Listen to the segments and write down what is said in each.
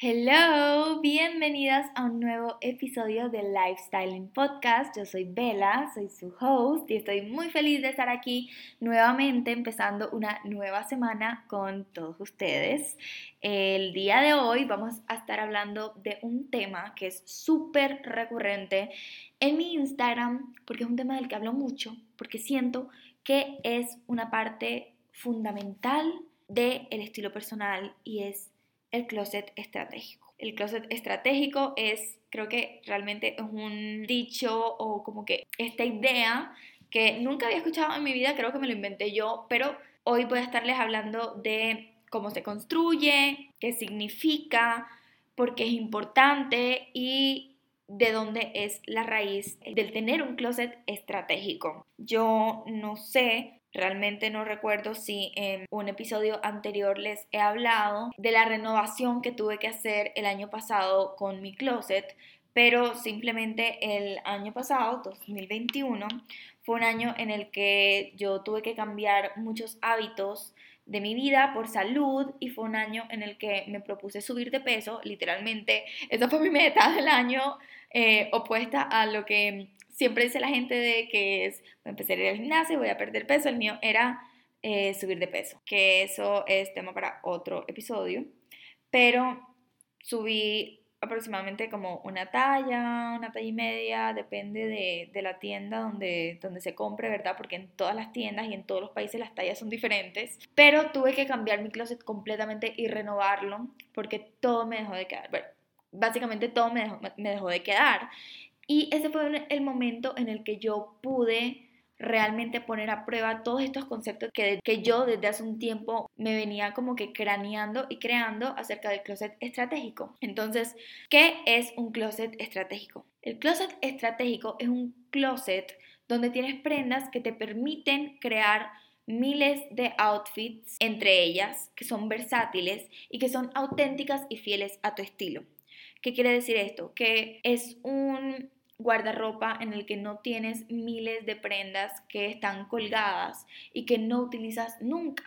Hello, bienvenidas a un nuevo episodio de Lifestyling Podcast. Yo soy Bella, soy su host y estoy muy feliz de estar aquí nuevamente empezando una nueva semana con todos ustedes. El día de hoy vamos a estar hablando de un tema que es súper recurrente en mi Instagram porque es un tema del que hablo mucho, porque siento que es una parte fundamental del estilo personal y es el closet estratégico. El closet estratégico es, creo que realmente es un dicho o como que esta idea que nunca había escuchado en mi vida, creo que me lo inventé yo, pero hoy voy a estarles hablando de cómo se construye, qué significa, por qué es importante y de dónde es la raíz del tener un closet estratégico. Yo no sé Realmente no recuerdo si en un episodio anterior les he hablado de la renovación que tuve que hacer el año pasado con mi closet, pero simplemente el año pasado, 2021, fue un año en el que yo tuve que cambiar muchos hábitos de mi vida por salud y fue un año en el que me propuse subir de peso, literalmente, esa fue mi meta del año, eh, opuesta a lo que siempre dice la gente de que es, voy a empezar a ir al gimnasio, voy a perder peso, el mío era eh, subir de peso, que eso es tema para otro episodio, pero subí aproximadamente como una talla, una talla y media, depende de, de, la tienda donde, donde se compre, ¿verdad? Porque en todas las tiendas y en todos los países las tallas son diferentes. Pero tuve que cambiar mi closet completamente y renovarlo porque todo me dejó de quedar. Bueno, básicamente todo me dejó, me dejó de quedar. Y ese fue el momento en el que yo pude realmente poner a prueba todos estos conceptos que, que yo desde hace un tiempo me venía como que craneando y creando acerca del closet estratégico. Entonces, ¿qué es un closet estratégico? El closet estratégico es un closet donde tienes prendas que te permiten crear miles de outfits entre ellas que son versátiles y que son auténticas y fieles a tu estilo. ¿Qué quiere decir esto? Que es un guardarropa en el que no tienes miles de prendas que están colgadas y que no utilizas nunca.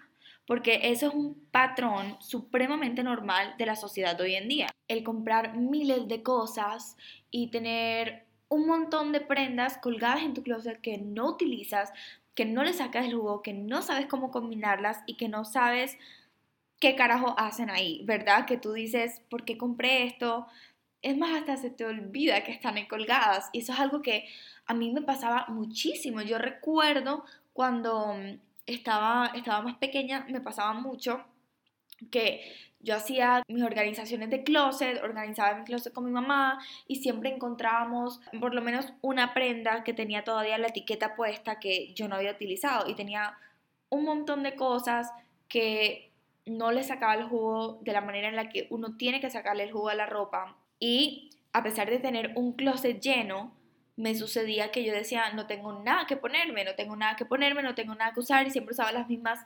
Porque eso es un patrón supremamente normal de la sociedad hoy en día. El comprar miles de cosas y tener un montón de prendas colgadas en tu closet que no utilizas, que no le sacas el jugo, que no sabes cómo combinarlas y que no sabes qué carajo hacen ahí, ¿verdad? Que tú dices, ¿por qué compré esto? Es más, hasta se te olvida que están colgadas. Y eso es algo que a mí me pasaba muchísimo. Yo recuerdo cuando mm, estaba, estaba más pequeña, me pasaba mucho que yo hacía mis organizaciones de closet, organizaba mi closet con mi mamá y siempre encontrábamos por lo menos una prenda que tenía todavía la etiqueta puesta que yo no había utilizado y tenía un montón de cosas que no le sacaba el jugo de la manera en la que uno tiene que sacarle el jugo a la ropa y a pesar de tener un closet lleno, me sucedía que yo decía, no tengo nada que ponerme, no tengo nada que ponerme, no tengo nada que usar y siempre usaba las mismas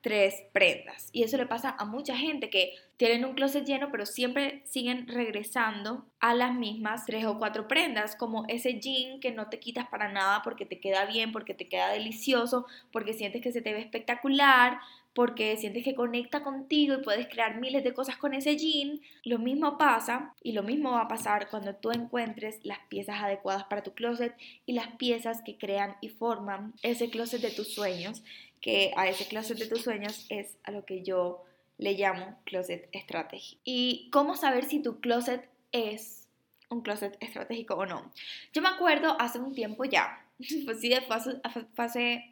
tres prendas. Y eso le pasa a mucha gente que tienen un closet lleno, pero siempre siguen regresando a las mismas tres o cuatro prendas, como ese jean que no te quitas para nada porque te queda bien, porque te queda delicioso, porque sientes que se te ve espectacular, porque sientes que conecta contigo y puedes crear miles de cosas con ese jean. Lo mismo pasa y lo mismo va a pasar cuando tú encuentres las piezas adecuadas para tu closet y las piezas que crean y forman ese closet de tus sueños, que a ese closet de tus sueños es a lo que yo le llamo closet estratégico. ¿Y cómo saber si tu closet es un closet estratégico o no? Yo me acuerdo hace un tiempo ya, pues sí, fue hace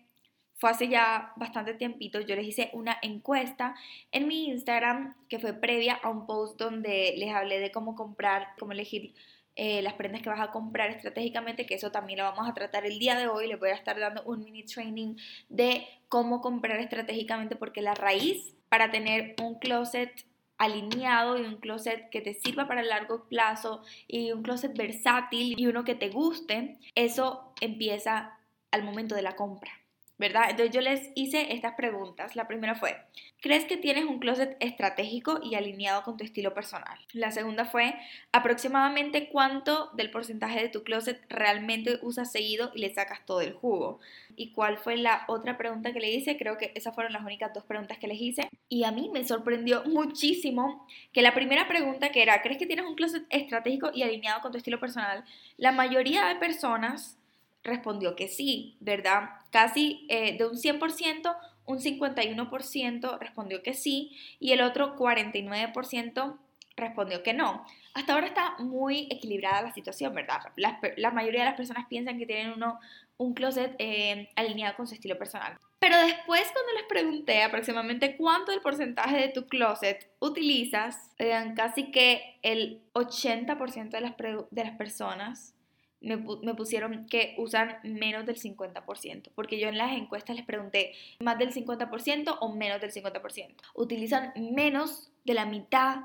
fue hace ya bastante tiempito, yo les hice una encuesta en mi Instagram que fue previa a un post donde les hablé de cómo comprar, cómo elegir eh, las prendas que vas a comprar estratégicamente, que eso también lo vamos a tratar el día de hoy. Les voy a estar dando un mini training de cómo comprar estratégicamente, porque la raíz para tener un closet alineado y un closet que te sirva para el largo plazo y un closet versátil y uno que te guste, eso empieza al momento de la compra. ¿Verdad? Entonces yo les hice estas preguntas. La primera fue, ¿crees que tienes un closet estratégico y alineado con tu estilo personal? La segunda fue, aproximadamente cuánto del porcentaje de tu closet realmente usas seguido y le sacas todo el jugo. ¿Y cuál fue la otra pregunta que le hice? Creo que esas fueron las únicas dos preguntas que les hice. Y a mí me sorprendió muchísimo que la primera pregunta que era, ¿crees que tienes un closet estratégico y alineado con tu estilo personal? La mayoría de personas respondió que sí, ¿verdad? Casi eh, de un 100%, un 51% respondió que sí y el otro 49% respondió que no. Hasta ahora está muy equilibrada la situación, ¿verdad? La, mayoría de las personas piensan que tienen uno, un closet eh, alineado con su estilo personal. Pero después cuando les pregunté aproximadamente cuánto del porcentaje de tu closet utilizas, eh, casi que el 80% de las, de las personas me, pusieron que usan menos del 50%, porque yo en las encuestas les pregunté más del 50% o menos del 50%. Utilizan menos de la mitad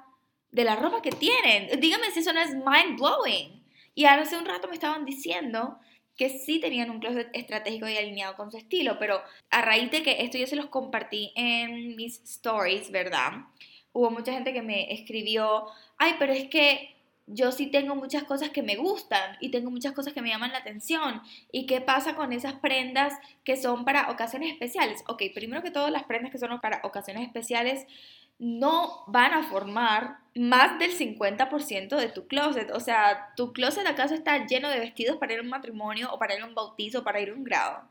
de la ropa que tienen. Dígame si eso no es mind blowing. Y hace un rato me estaban diciendo que sí tenían un closet estratégico y alineado con su estilo, pero a raíz de que esto yo se los compartí en mis stories, ¿verdad? Hubo mucha gente que me escribió, ay, pero es que yo sí tengo muchas cosas que me gustan y tengo muchas cosas que me llaman la atención. ¿Y qué pasa con esas prendas que son para ocasiones especiales? Ok, primero que todo, las prendas que son para ocasiones especiales no van a formar más del 50% de tu closet. O sea, tu closet acaso está lleno de vestidos para ir a un matrimonio o para ir a un bautizo o para ir a un grado.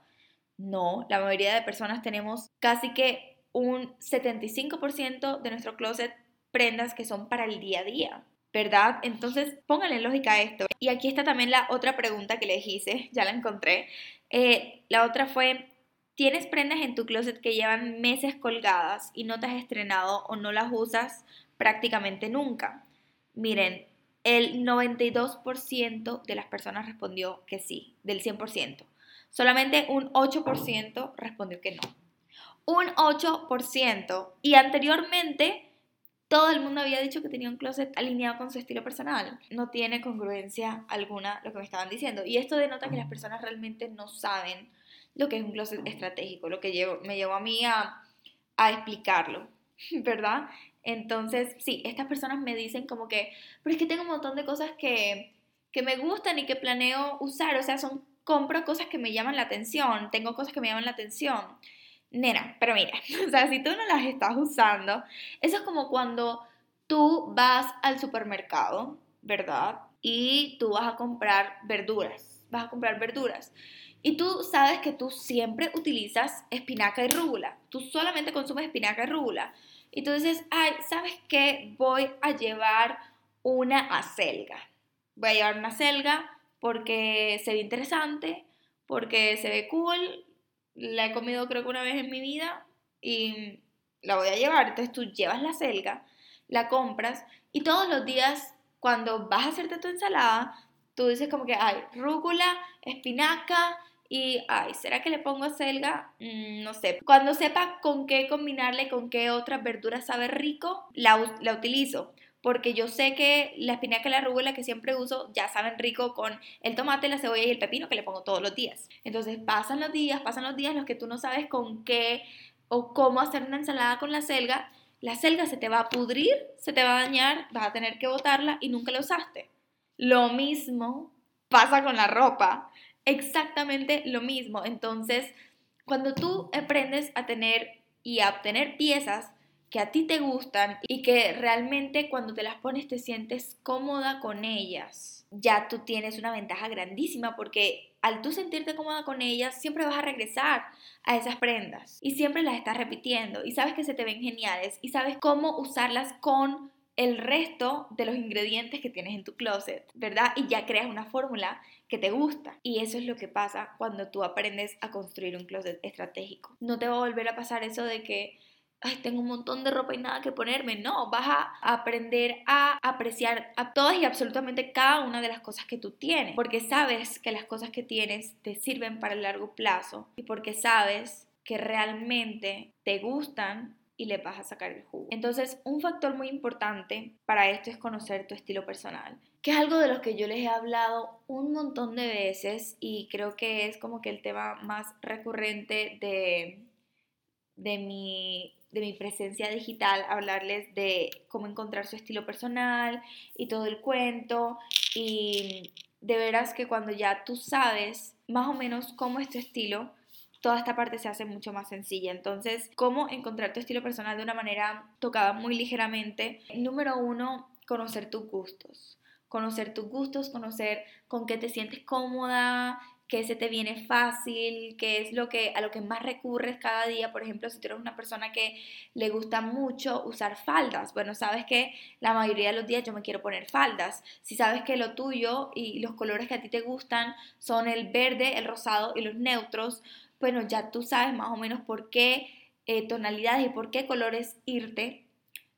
No, la mayoría de personas tenemos casi que un 75% de nuestro closet prendas que son para el día a día. ¿Verdad? Entonces, pónganle lógica a esto. Y aquí está también la otra pregunta que les hice, ya la encontré. Eh, la otra fue, ¿tienes prendas en tu closet que llevan meses colgadas y no te has estrenado o no las usas prácticamente nunca? Miren, el 92% de las personas respondió que sí, del 100%. Solamente un 8% respondió que no. Un 8%. Y anteriormente todo el mundo había dicho que tenía un closet alineado con su estilo personal. No tiene congruencia alguna lo que me estaban diciendo. Y esto denota que las personas realmente no saben lo que es un closet estratégico, lo que me llevó a mí a, a explicarlo, ¿verdad? Entonces, sí, estas personas me dicen como que, pero es que tengo un montón de cosas que, que me gustan y que planeo usar, o sea, son, compro cosas que me llaman la atención, tengo cosas que me llaman la atención. Nena, pero mira, o sea, si tú no las estás usando, eso es como cuando tú vas al supermercado, ¿verdad? Y tú vas a comprar verduras, vas a comprar verduras. Y tú sabes que tú siempre utilizas espinaca y rúgula. Tú solamente consumes espinaca y rúgula. Y tú dices, ay, ¿sabes qué? Voy a llevar una acelga. Voy a llevar una acelga porque se ve interesante, porque se ve cool, la he comido creo que una vez en mi vida y la voy a llevar. Entonces tú llevas la selga, la compras y todos los días cuando vas a hacerte tu ensalada, tú dices como que hay rúcula, espinaca y, ay, ¿será que le pongo selga? Mm, no sé. Cuando sepa con qué combinarle, con qué otras verduras sabe rico, la, la utilizo porque yo sé que la espinaca y la rúgula que siempre uso ya saben rico con el tomate, la cebolla y el pepino que le pongo todos los días. Entonces pasan los días, pasan los días los que tú no sabes con qué o cómo hacer una ensalada con la selga. La selga se te va a pudrir, se te va a dañar, vas a tener que botarla y nunca la usaste. Lo mismo pasa con la ropa, exactamente lo mismo. Entonces, cuando tú aprendes a tener y a obtener piezas que a ti te gustan y que realmente cuando te las pones te sientes cómoda con ellas, ya tú tienes una ventaja grandísima porque al tú sentirte cómoda con ellas, siempre vas a regresar a esas prendas y siempre las estás repitiendo y sabes que se te ven geniales y sabes cómo usarlas con el resto de los ingredientes que tienes en tu closet, ¿verdad? Y ya creas una fórmula que te gusta. Y eso es lo que pasa cuando tú aprendes a construir un closet estratégico. No te va a volver a pasar eso de que ay, tengo un montón de ropa y nada que ponerme. No, vas a aprender a apreciar a todas y absolutamente cada una de las cosas que tú tienes, porque sabes que las cosas que tienes te sirven para el largo plazo y porque sabes que realmente te gustan y le vas a sacar el jugo. Entonces, un factor muy importante para esto es conocer tu estilo personal, que es algo de lo que yo les he hablado un montón de veces y creo que es como que el tema más recurrente de, de mi de mi presencia digital, hablarles de cómo encontrar su estilo personal y todo el cuento. Y de veras que cuando ya tú sabes más o menos cómo es tu estilo, toda esta parte se hace mucho más sencilla. Entonces, cómo encontrar tu estilo personal de una manera tocada muy ligeramente. Número uno, conocer tus gustos. Conocer tus gustos, conocer con qué te sientes cómoda, qué se te viene fácil, qué es lo que a lo que más recurres cada día. Por ejemplo, si tú eres una persona que le gusta mucho usar faldas, bueno, sabes que la mayoría de los días yo me quiero poner faldas. Si sabes que lo tuyo y los colores que a ti te gustan son el verde, el rosado y los neutros, bueno, ya tú sabes más o menos por qué eh, tonalidades y por qué colores irte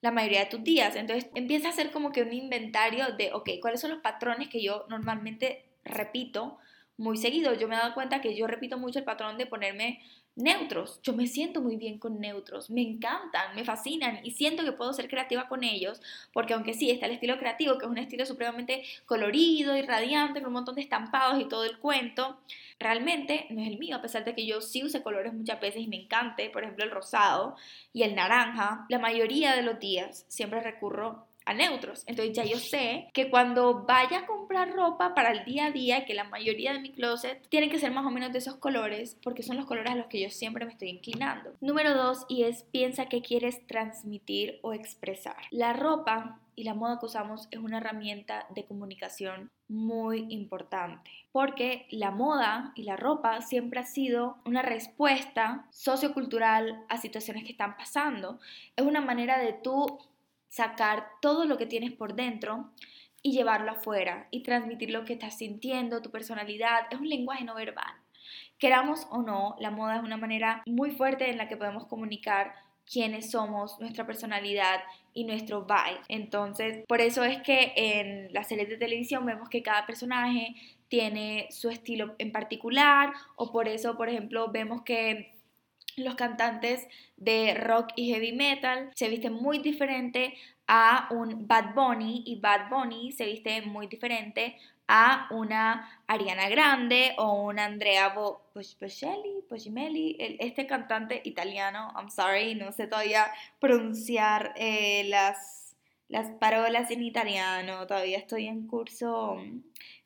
la mayoría de tus días. Entonces empieza a hacer como que un inventario de, ok, ¿cuáles son los patrones que yo normalmente repito? Muy seguido. Yo me he dado cuenta que yo repito mucho el patrón de ponerme neutros. Yo me siento muy bien con neutros, me encantan, me fascinan y siento que puedo ser creativa con ellos, porque aunque sí está el estilo creativo, que es un estilo supremamente colorido y radiante, con un montón de estampados y todo el cuento, realmente no es el mío, a pesar de que yo sí use colores muchas veces y me encante, por ejemplo el rosado y el naranja, la mayoría de los días siempre recurro a neutros. Entonces ya yo sé que cuando vaya a comprar ropa para el día a día, que la mayoría de mi closet tienen que ser más o menos de esos colores, porque son los colores a los que yo siempre me estoy inclinando. Número dos, y es piensa qué quieres transmitir o expresar. La ropa y la moda que usamos es una herramienta de comunicación muy importante, porque la moda y la ropa siempre ha sido una respuesta sociocultural a situaciones que están pasando. Es una manera de tú sacar todo lo que tienes por dentro y llevarlo afuera y transmitir lo que estás sintiendo, tu personalidad. Es un lenguaje no verbal. Queramos o no, la moda es una manera muy fuerte en la que podemos comunicar quiénes somos, nuestra personalidad y nuestro vibe. Entonces, por eso es que en las series de televisión vemos que cada personaje tiene su estilo en particular o por eso, por ejemplo, vemos que los cantantes de rock y heavy metal se visten muy diferente a un Bad Bunny y Bad Bunny se viste muy diferente a una Ariana Grande o una Andrea Bocelli, este cantante italiano, I'm sorry, no sé todavía pronunciar eh, las, las parolas en italiano, todavía estoy en curso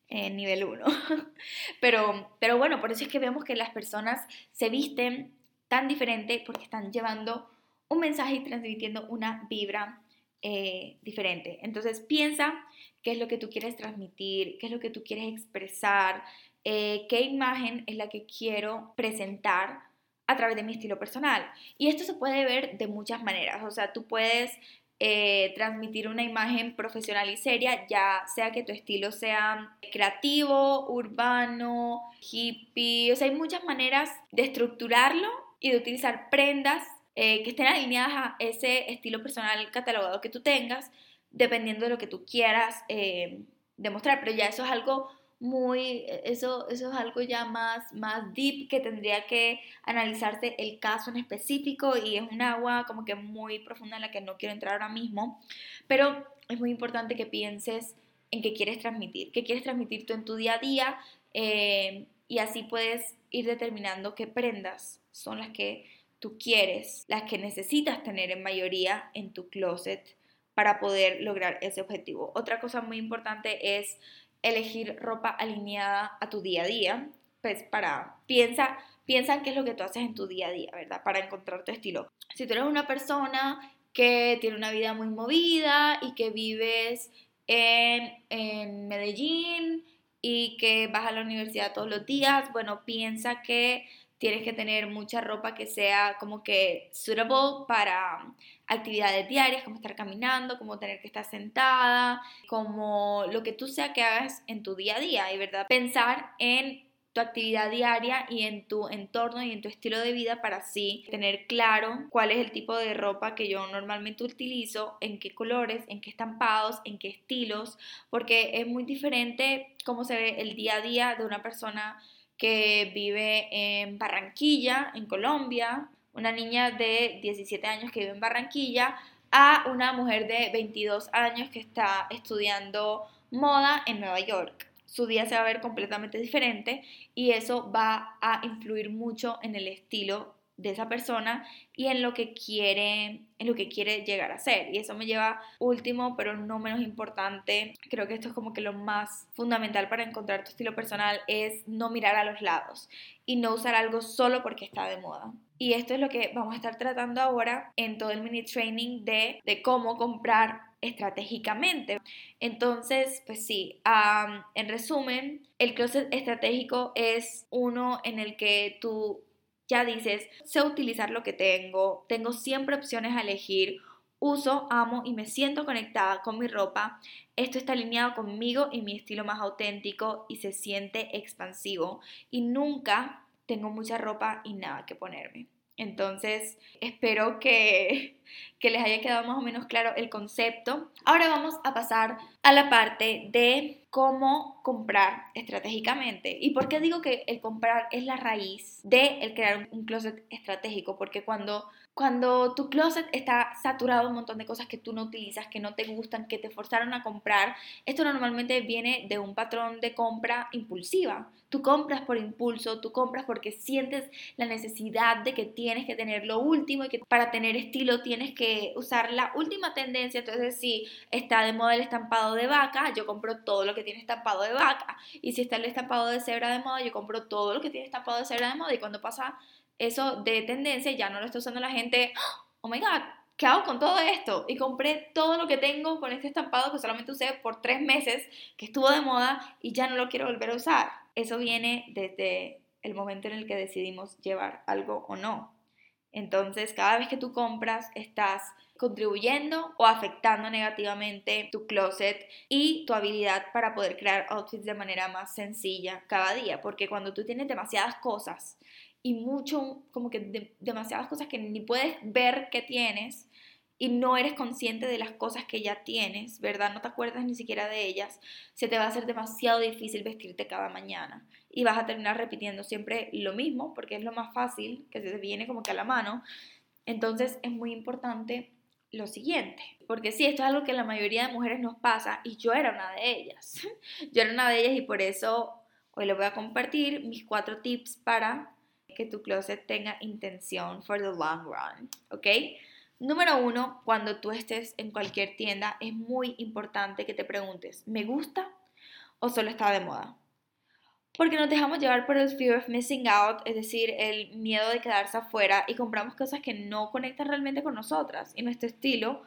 en nivel 1. pero, pero bueno, por eso es que vemos que las personas se visten tan diferente porque están llevando un mensaje y transmitiendo una vibra eh, diferente. Entonces piensa qué es lo que tú quieres transmitir, qué es lo que tú quieres expresar, eh, qué imagen es la que quiero presentar a través de mi estilo personal. Y esto se puede ver de muchas maneras. O sea, tú puedes eh, transmitir una imagen profesional y seria, ya sea que tu estilo sea creativo, urbano, hippie. O sea, hay muchas maneras de estructurarlo y de utilizar prendas eh, que estén alineadas a ese estilo personal catalogado que tú tengas, dependiendo de lo que tú quieras eh, demostrar. Pero ya eso es algo muy, eso, eso es algo ya más, más deep que tendría que analizarse el caso en específico y es un agua como que muy profunda en la que no quiero entrar ahora mismo. Pero es muy importante que pienses en qué quieres transmitir, qué quieres transmitir tú en tu día a día eh, y así puedes ir determinando qué prendas son las que tú quieres, las que necesitas tener en mayoría en tu closet para poder lograr ese objetivo. Otra cosa muy importante es elegir ropa alineada a tu día a día, pues para piensa piensa en qué es lo que tú haces en tu día a día, ¿verdad? Para encontrar tu estilo. Si tú eres una persona que tiene una vida muy movida y que vives en, en Medellín y que vas a la universidad todos los días, bueno, piensa que tienes que tener mucha ropa que sea como que suitable para actividades diarias, como estar caminando, como tener que estar sentada, como lo que tú sea que hagas en tu día a día, y verdad, pensar en tu actividad diaria y en tu entorno y en tu estilo de vida para así tener claro cuál es el tipo de ropa que yo normalmente utilizo, en qué colores, en qué estampados, en qué estilos, porque es muy diferente cómo se ve el día a día de una persona que vive en Barranquilla, en Colombia, una niña de 17 años que vive en Barranquilla a una mujer de 22 años que está estudiando moda en Nueva York. Su día se va a ver completamente diferente y eso va a influir mucho en el estilo de esa persona y en lo que quiere en lo que quiere llegar a ser. Y eso me lleva último pero no menos importante creo que esto es como que lo más fundamental para encontrar tu estilo personal es no mirar a los lados y no usar algo solo porque está de moda. Y esto es lo que vamos a estar tratando ahora en todo el mini training de, de cómo comprar estratégicamente. Entonces, pues sí, en resumen, el closet estratégico es uno en el que tú ya dices, sé utilizar lo que tengo, tengo siempre opciones a elegir, uso, amo y me siento conectada con mi ropa. Esto está alineado conmigo y mi estilo más auténtico y se siente expansivo. Y nunca tengo mucha ropa y nada que ponerme. Entonces, espero que, que, les haya quedado más o menos claro el concepto. Ahora vamos a pasar a la parte de cómo comprar estratégicamente. ¿Y por qué digo que el comprar es la raíz de el crear un closet estratégico? Porque cuando cuando tu closet está saturado de un montón de cosas que tú no utilizas, que no te gustan, que te forzaron a comprar, esto normalmente viene de un patrón de compra impulsiva. Tú compras por impulso, tú compras porque sientes la necesidad de que tienes que tener lo último y que para tener estilo tienes que usar la última tendencia. Entonces, si está de moda el estampado de vaca, yo compro todo lo que tiene estampado de vaca. Y si está el estampado de cebra de moda, yo compro todo lo que tiene estampado de cebra de moda. Y cuando pasa eso de tendencia ya no lo está usando la gente, oh my god, ¿qué hago con todo esto? Y compré todo lo que tengo con este estampado que solamente usé por tres meses, que estuvo de moda y ya no lo quiero volver a usar. Eso viene desde el momento en el que decidimos llevar algo o no. Entonces, cada vez que tú compras, estás contribuyendo o afectando negativamente tu closet y tu habilidad para poder crear outfits de manera más sencilla cada día. Porque cuando tú tienes demasiadas cosas y mucho, como que demasiadas cosas que ni puedes ver que tienes y no eres consciente de las cosas que ya tienes, ¿verdad? No te acuerdas ni siquiera de ellas, se te va a hacer demasiado difícil vestirte cada mañana y vas a terminar repitiendo siempre lo mismo porque es lo más fácil, que se te viene como que a la mano. Entonces es muy importante lo siguiente, porque sí, esto es algo que la mayoría de mujeres nos pasa y yo era una de ellas. Yo era una de ellas y por eso hoy les voy a compartir mis cuatro tips para que tu closet tenga intención for the long run, ¿ok? Número uno, cuando tú estés en cualquier tienda, es muy importante que te preguntes, ¿me gusta o solo está de moda? Porque nos dejamos llevar por el fear of missing out, es decir, el miedo de quedarse afuera y compramos cosas que no conectan realmente con nosotras y nuestro estilo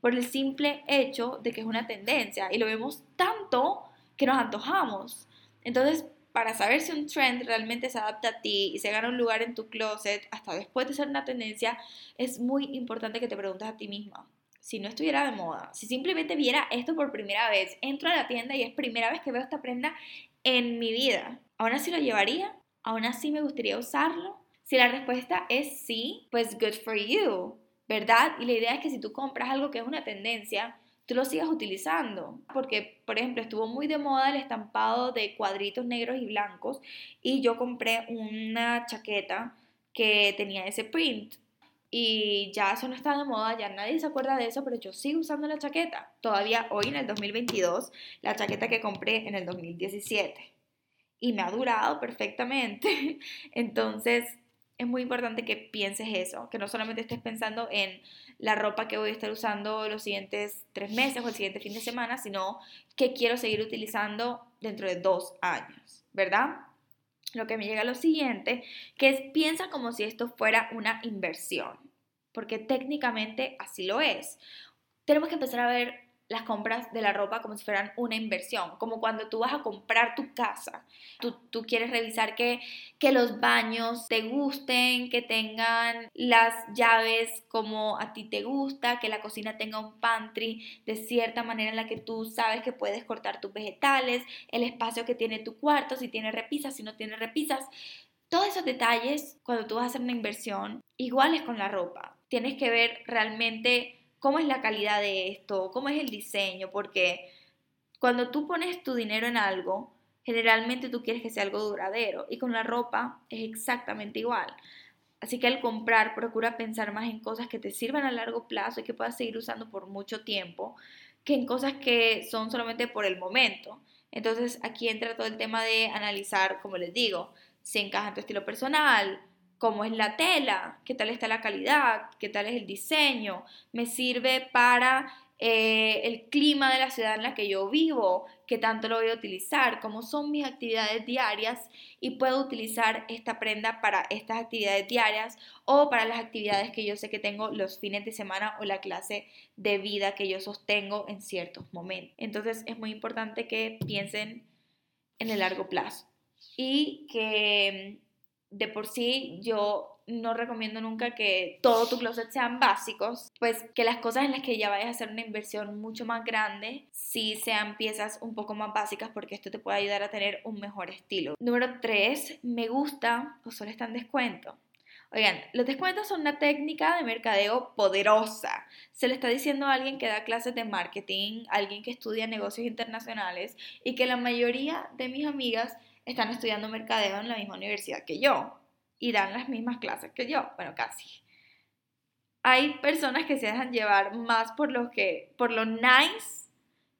por el simple hecho de que es una tendencia y lo vemos tanto que nos antojamos. Entonces, para saber si un trend realmente se adapta a ti y se gana un lugar en tu closet hasta después de ser una tendencia, es muy importante que te preguntes a ti misma. Si no estuviera de moda, si simplemente viera esto por primera vez, entro a la tienda y es primera vez que veo esta prenda en mi vida, ¿aún así lo llevaría? ¿Aún así me gustaría usarlo? Si la respuesta es sí, pues good for you, ¿verdad? Y la idea es que si tú compras algo que es una tendencia, tú lo sigas utilizando. Porque, por ejemplo, estuvo muy de moda el estampado de cuadritos negros y blancos y yo compré una chaqueta que tenía ese print. Y ya eso no está de moda, ya nadie se acuerda de eso, pero yo sigo usando la chaqueta. Todavía hoy en el 2022, la chaqueta que compré en el 2017. Y me ha durado perfectamente. Entonces, es muy importante que pienses eso, que no solamente estés pensando en la ropa que voy a estar usando los siguientes tres meses o el siguiente fin de semana, sino que quiero seguir utilizando dentro de dos años, ¿verdad? Lo que me llega a lo siguiente, que es piensa como si esto fuera una inversión, porque técnicamente así lo es. Tenemos que empezar a ver las compras de la ropa como si fueran una inversión, como cuando tú vas a comprar tu casa. Tú, tú, quieres revisar que, que los baños te gusten, que tengan las llaves como a ti te gusta, que la cocina tenga un pantry de cierta manera en la que tú sabes que puedes cortar tus vegetales, el espacio que tiene tu cuarto, si tiene repisas, si no tiene repisas. Todos esos detalles, cuando tú vas a hacer una inversión, iguales con la ropa. Tienes que ver realmente cómo es la calidad de esto, cómo es el diseño, porque cuando tú pones tu dinero en algo, generalmente tú quieres que sea algo duradero y con la ropa es exactamente igual. Así que al comprar, procura pensar más en cosas que te sirvan a largo plazo y que puedas seguir usando por mucho tiempo, que en cosas que son solamente por el momento. Entonces aquí entra todo el tema de analizar, como les digo, si encaja en tu estilo personal, cómo es la tela, qué tal está la calidad, qué tal es el diseño, me sirve para eh, el clima de la ciudad en la que yo vivo, qué tanto lo voy a utilizar, cómo son mis actividades diarias y puedo utilizar esta prenda para estas actividades diarias o para las actividades que yo sé que tengo los fines de semana o la clase de vida que yo sostengo en ciertos momentos. Entonces es muy importante que piensen en el largo plazo y que de por sí yo no recomiendo nunca que todo tu closet sean básicos, pues que las cosas en las que ya vayas a hacer una inversión mucho más grande, sí sean piezas un poco más básicas porque esto te puede ayudar a tener un mejor estilo. Número 3, me gusta o solo está en descuento. Oigan, los descuentos son una técnica de mercadeo poderosa. Se le está diciendo a alguien que da clases de marketing, alguien que estudia negocios internacionales y que la mayoría de mis amigas están estudiando mercadeo en la misma universidad que yo y dan las mismas clases que yo, bueno, casi. Hay personas que se dejan llevar más por lo que por lo nice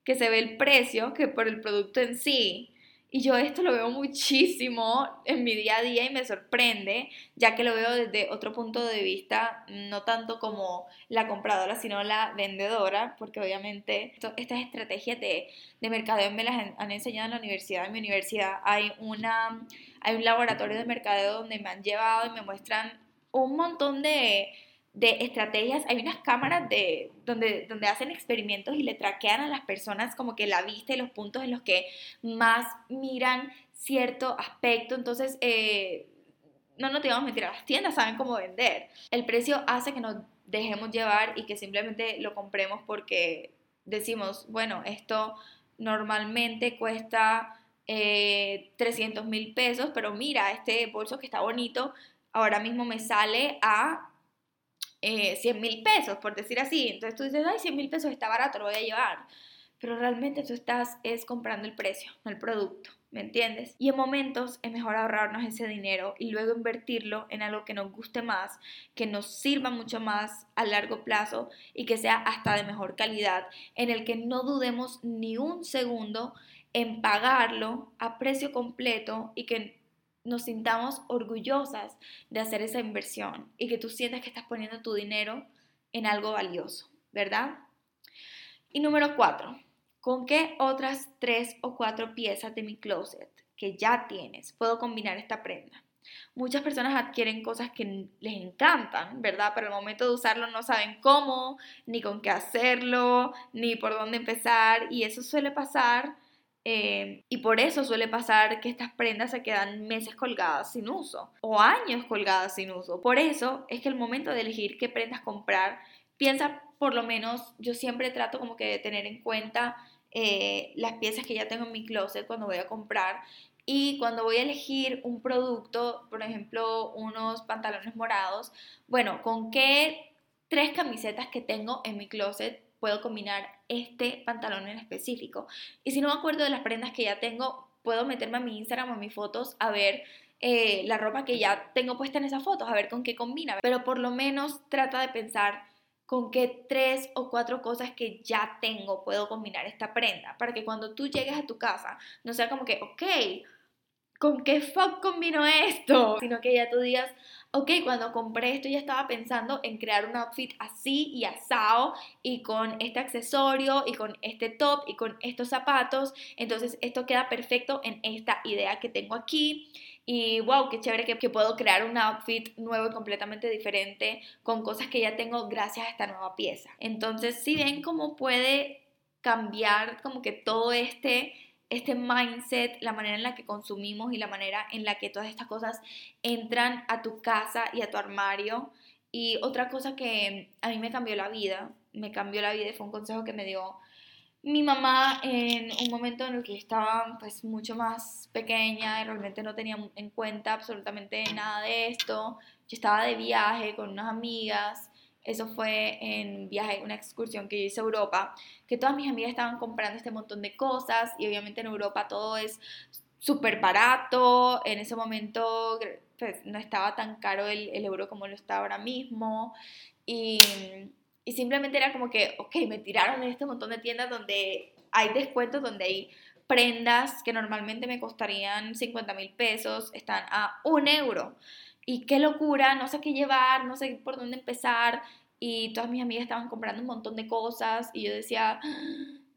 que se ve el precio que por el producto en sí. Y yo esto lo veo muchísimo en mi día a día y me sorprende, ya que lo veo desde otro punto de vista, no tanto como la compradora, sino la vendedora, porque obviamente estas estrategias de, de mercadeo me las han, enseñado en la universidad. En mi universidad hay una hay un laboratorio de mercadeo donde me han llevado y me muestran un montón de, estrategias. Hay unas cámaras de, donde, donde hacen experimentos y le traquean a las personas como que la vista y los puntos en los que más miran cierto aspecto. Entonces, eh, no nos digamos mentir, las tiendas saben cómo vender. El precio hace que nos dejemos llevar y que simplemente lo compremos porque decimos, bueno, esto normalmente cuesta 300 eh, mil pesos, pero mira, este bolso que está bonito, ahora mismo me sale a 100 eh, mil pesos, por decir así. Entonces tú dices, ay, 100 mil pesos está barato, lo voy a llevar. Pero realmente tú estás es comprando el precio, no el producto. ¿me entiendes? Y en momentos es mejor ahorrarnos ese dinero y luego invertirlo en algo que nos guste más, que nos sirva mucho más a largo plazo y que sea hasta de mejor calidad, en el que no dudemos ni un segundo en pagarlo a precio completo y que nos sintamos orgullosas de hacer esa inversión y que tú sientas que estás poniendo tu dinero en algo valioso, ¿verdad? Y número cuatro, ¿con qué otras tres o cuatro piezas de mi closet que ya tienes puedo combinar esta prenda? Muchas personas adquieren cosas que les encantan, ¿verdad? Pero al momento de usarlo no saben cómo, ni con qué hacerlo, ni por dónde empezar. Y eso suele pasar eh, y por eso suele pasar que estas prendas se quedan meses colgadas sin uso o años colgadas sin uso. Por eso es que el momento de elegir qué prendas comprar, piensa por lo menos, yo siempre trato como que de tener en cuenta eh, las piezas que ya tengo en mi closet cuando voy a comprar y cuando voy a elegir un producto, por ejemplo, unos pantalones morados, bueno, ¿con qué tres camisetas que tengo en mi closet puedo combinar este pantalón en específico. Y si no me acuerdo de las prendas que ya tengo, puedo meterme a mi Instagram o a mis fotos a ver eh, la ropa que ya tengo puesta en esas fotos, a ver con qué combina. Pero por lo menos trata de pensar con qué tres o cuatro cosas que ya tengo puedo combinar esta prenda, para que cuando tú llegues a tu casa no sea como que, ok, ¿con qué fuck combino esto? Sino que ya tú digas, ok, cuando compré esto ya estaba pensando en crear un outfit así y asado y con este accesorio y con este top y con estos zapatos. Entonces esto queda perfecto en esta idea que tengo aquí. Y wow, qué chévere que, puedo crear un outfit nuevo y completamente diferente con cosas que ya tengo gracias a esta nueva pieza. Entonces, si ven cómo puede cambiar como que todo este este mindset, la manera en la que consumimos y la manera en la que todas estas cosas entran a tu casa y a tu armario. Y otra cosa que a mí me cambió la vida, me cambió la vida y fue un consejo que me dio mi mamá en un momento en el que estaba pues mucho más pequeña y realmente no tenía en cuenta absolutamente nada de esto. Yo estaba de viaje con unas amigas eso fue en viaje, una excursión que yo hice a Europa, que todas mis amigas estaban comprando este montón de cosas y obviamente en Europa todo es súper barato, en ese momento pues, no estaba tan caro el, el, euro como lo está ahora mismo y, y simplemente era como que, ok, me tiraron en este montón de tiendas donde hay descuentos, donde hay prendas que normalmente me costarían 50 mil pesos, están a un euro. Y qué locura, no sé qué llevar, no sé por dónde empezar. Y todas mis amigas estaban comprando un montón de cosas y yo decía,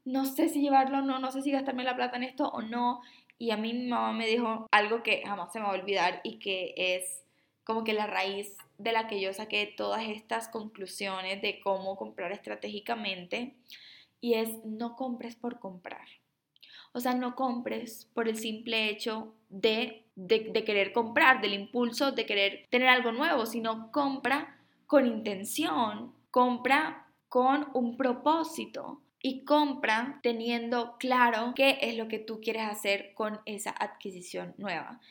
no sé si llevarlo o no, no sé si gastarme la plata en esto o no. Y a mí mi mamá me dijo algo que jamás se me va a olvidar y que es como que la raíz de la que yo saqué todas estas conclusiones de cómo comprar estratégicamente y es no compres por comprar. O sea, no compres por el simple hecho de, de, querer comprar, del impulso de querer tener algo nuevo, sino compra con intención, compra con un propósito y compra teniendo claro qué es lo que tú quieres hacer con esa adquisición nueva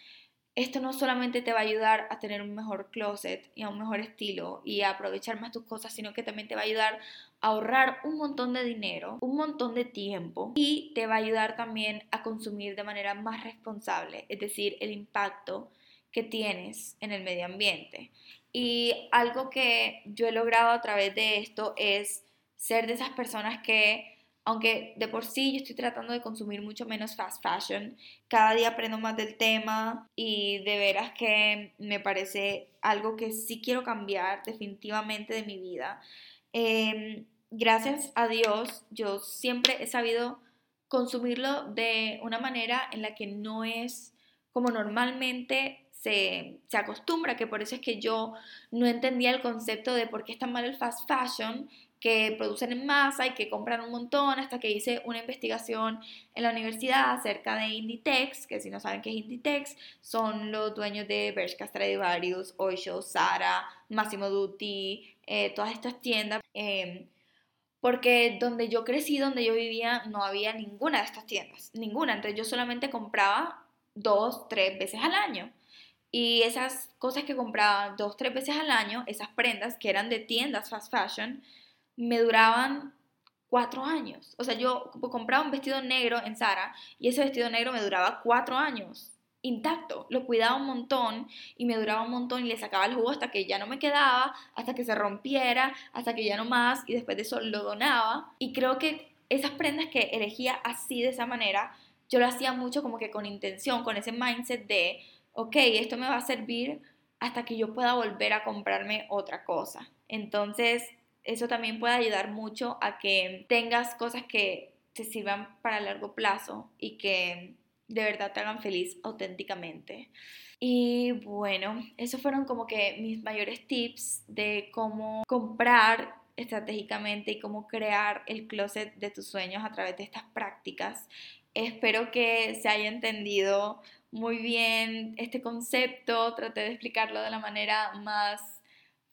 esto no solamente te va a ayudar a tener un mejor closet y a un mejor estilo y a aprovechar más tus cosas, sino que también te va a ayudar a ahorrar un montón de dinero, un montón de tiempo y te va a ayudar también a consumir de manera más responsable, es decir, el impacto que tienes en el medio ambiente. Y algo que yo he logrado a través de esto es ser de esas personas que aunque de por sí yo estoy tratando de consumir mucho menos fast fashion, cada día aprendo más del tema y de veras que me parece algo que sí quiero cambiar definitivamente de mi vida. Em, gracias a Dios, yo siempre he sabido consumirlo de una manera en la que no es como normalmente se, se, acostumbra, que por eso es que yo no entendía el concepto de por qué está mal el fast fashion que producen en masa y que compran un montón, hasta que hice una investigación en la universidad acerca de Inditex, que si no saben qué es Inditex, son los dueños de Bershka Stradivarius, Oysho, Zara, Massimo Dutti, eh, todas estas tiendas. Em, porque donde yo crecí, donde yo vivía, no había ninguna de estas tiendas, ninguna. Entonces yo solamente compraba dos, tres veces al año. Y esas cosas que compraba dos, tres veces al año, esas prendas que eran de tiendas fast fashion, me duraban cuatro años. O sea, yo compraba un vestido negro en Zara y ese vestido negro me duraba cuatro años intacto. Lo cuidaba un montón y me duraba un montón y le sacaba el jugo hasta que ya no me quedaba, hasta que se rompiera, hasta que ya no más y después de eso lo donaba. Y creo que esas prendas que elegía así de esa manera, yo lo hacía mucho como que con intención, con ese mindset de, ok, esto me va a servir hasta que yo pueda volver a comprarme otra cosa. Entonces, eso también puede ayudar mucho a que tengas cosas que te sirvan para largo plazo y que de verdad te hagan feliz auténticamente. Y bueno, esos fueron como que mis mayores tips de cómo comprar estratégicamente y cómo crear el closet de tus sueños a través de estas prácticas. Espero que se haya entendido muy bien este concepto, traté de explicarlo de la manera más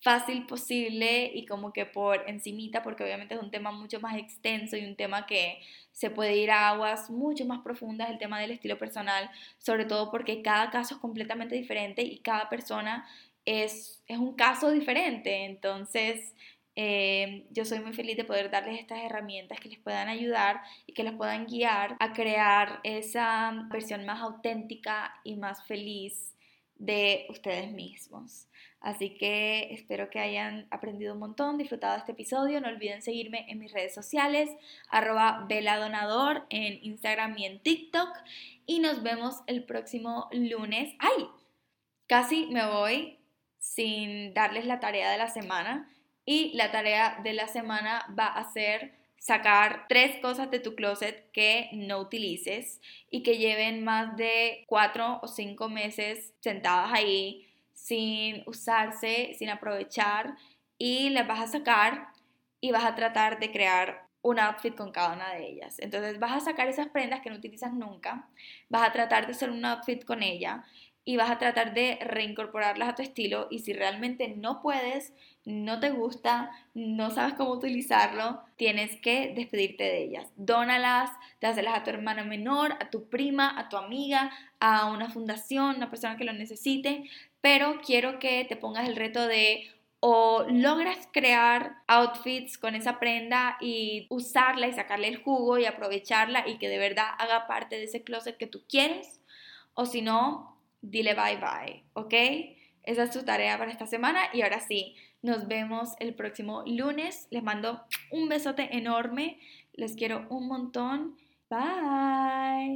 fácil posible y como que por encimita, porque obviamente es un tema mucho más extenso y un tema que se puede ir a aguas mucho más profundas, el tema del estilo personal, sobre todo porque cada caso es completamente diferente y cada persona es, es un caso diferente. Entonces, eh, yo soy muy feliz de poder darles estas herramientas que les puedan ayudar y que les puedan guiar a crear esa versión más auténtica y más feliz de ustedes mismos. Así que espero que hayan aprendido un montón, disfrutado de este episodio. No olviden seguirme en mis redes sociales, arroba veladonador en Instagram y en TikTok. Y nos vemos el próximo lunes. ¡Ay! Casi me voy sin darles la tarea de la semana. Y la tarea de la semana va a ser sacar tres cosas de tu closet que no utilices y que lleven más de cuatro o cinco meses sentadas ahí sin usarse, sin aprovechar y las vas a sacar y vas a tratar de crear un outfit con cada una de ellas. Entonces vas a sacar esas prendas que no utilizas nunca, vas a tratar de hacer un outfit con ella y vas a tratar de reincorporarlas a tu estilo y si realmente no puedes, no te gusta, no sabes cómo utilizarlo, tienes que despedirte de ellas. Dónalas, dáselas a tu hermana menor, a tu prima, a tu amiga, a una fundación, una persona que lo necesite, pero quiero que te pongas el reto de o logras crear outfits con esa prenda y usarla y sacarle el jugo y aprovecharla y que de verdad haga parte de ese closet que tú quieres, o si no, dile bye bye, ¿ok? Esa es tu tarea para esta semana y ahora sí, nos vemos el próximo lunes. Les mando un besote enorme, les quiero un montón. Bye.